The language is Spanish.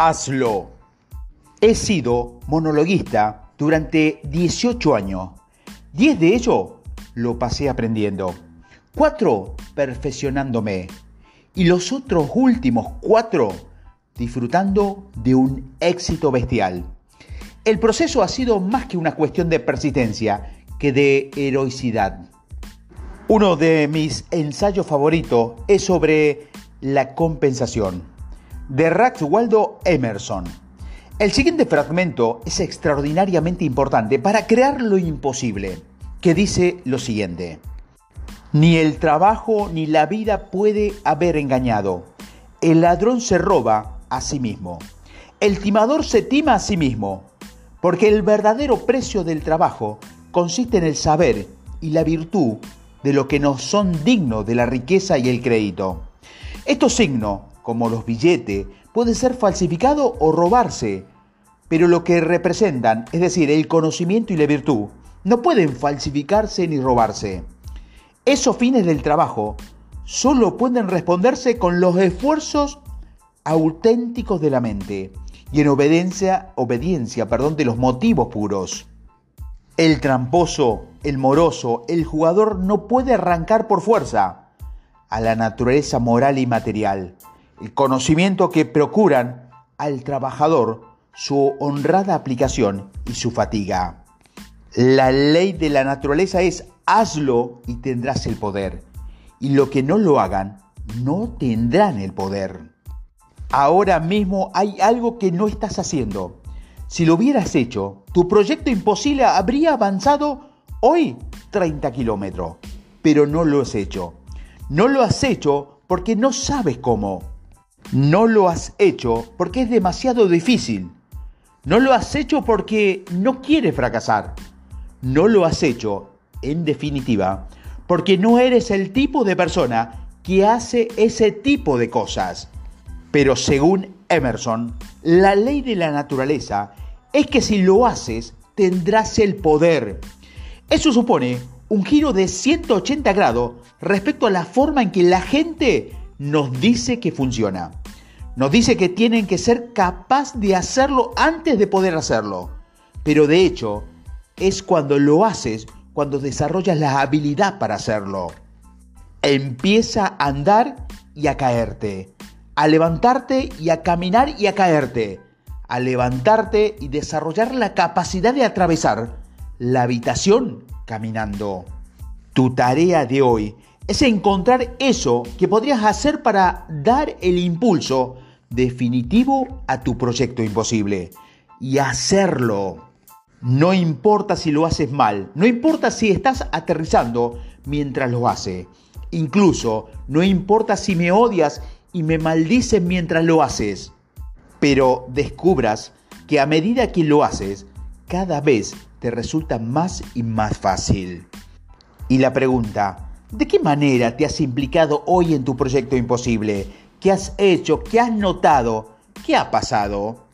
Hazlo. He sido monologuista durante 18 años. 10 de ellos lo pasé aprendiendo. 4 perfeccionándome. Y los otros últimos 4 disfrutando de un éxito bestial. El proceso ha sido más que una cuestión de persistencia que de heroicidad. Uno de mis ensayos favoritos es sobre la compensación, de Rax Waldo Emerson. El siguiente fragmento es extraordinariamente importante para crear lo imposible, que dice lo siguiente. Ni el trabajo ni la vida puede haber engañado. El ladrón se roba a sí mismo. El timador se tima a sí mismo, porque el verdadero precio del trabajo consiste en el saber y la virtud de lo que nos son dignos de la riqueza y el crédito. Estos signos, como los billetes, pueden ser falsificados o robarse, pero lo que representan, es decir, el conocimiento y la virtud, no pueden falsificarse ni robarse. Esos fines del trabajo solo pueden responderse con los esfuerzos auténticos de la mente y en obediencia, obediencia perdón, de los motivos puros. El tramposo, el moroso, el jugador no puede arrancar por fuerza, a la naturaleza moral y material, el conocimiento que procuran al trabajador su honrada aplicación y su fatiga. La ley de la naturaleza es hazlo y tendrás el poder, y lo que no lo hagan no tendrán el poder. Ahora mismo hay algo que no estás haciendo. Si lo hubieras hecho, tu proyecto imposible habría avanzado hoy 30 kilómetros, pero no lo has hecho. No lo has hecho porque no sabes cómo. No lo has hecho porque es demasiado difícil. No lo has hecho porque no quieres fracasar. No lo has hecho, en definitiva, porque no eres el tipo de persona que hace ese tipo de cosas. Pero según Emerson, la ley de la naturaleza es que si lo haces, tendrás el poder. Eso supone un giro de 180 grados respecto a la forma en que la gente nos dice que funciona. Nos dice que tienen que ser capaz de hacerlo antes de poder hacerlo. Pero de hecho, es cuando lo haces cuando desarrollas la habilidad para hacerlo. Empieza a andar y a caerte. A levantarte y a caminar y a caerte. A levantarte y desarrollar la capacidad de atravesar la habitación caminando. Tu tarea de hoy es encontrar eso que podrías hacer para dar el impulso definitivo a tu proyecto imposible y hacerlo. No importa si lo haces mal, no importa si estás aterrizando mientras lo haces, incluso no importa si me odias y me maldices mientras lo haces, pero descubras que a medida que lo haces, cada vez te resulta más y más fácil. Y la pregunta, ¿de qué manera te has implicado hoy en tu proyecto imposible? ¿Qué has hecho? ¿Qué has notado? ¿Qué ha pasado?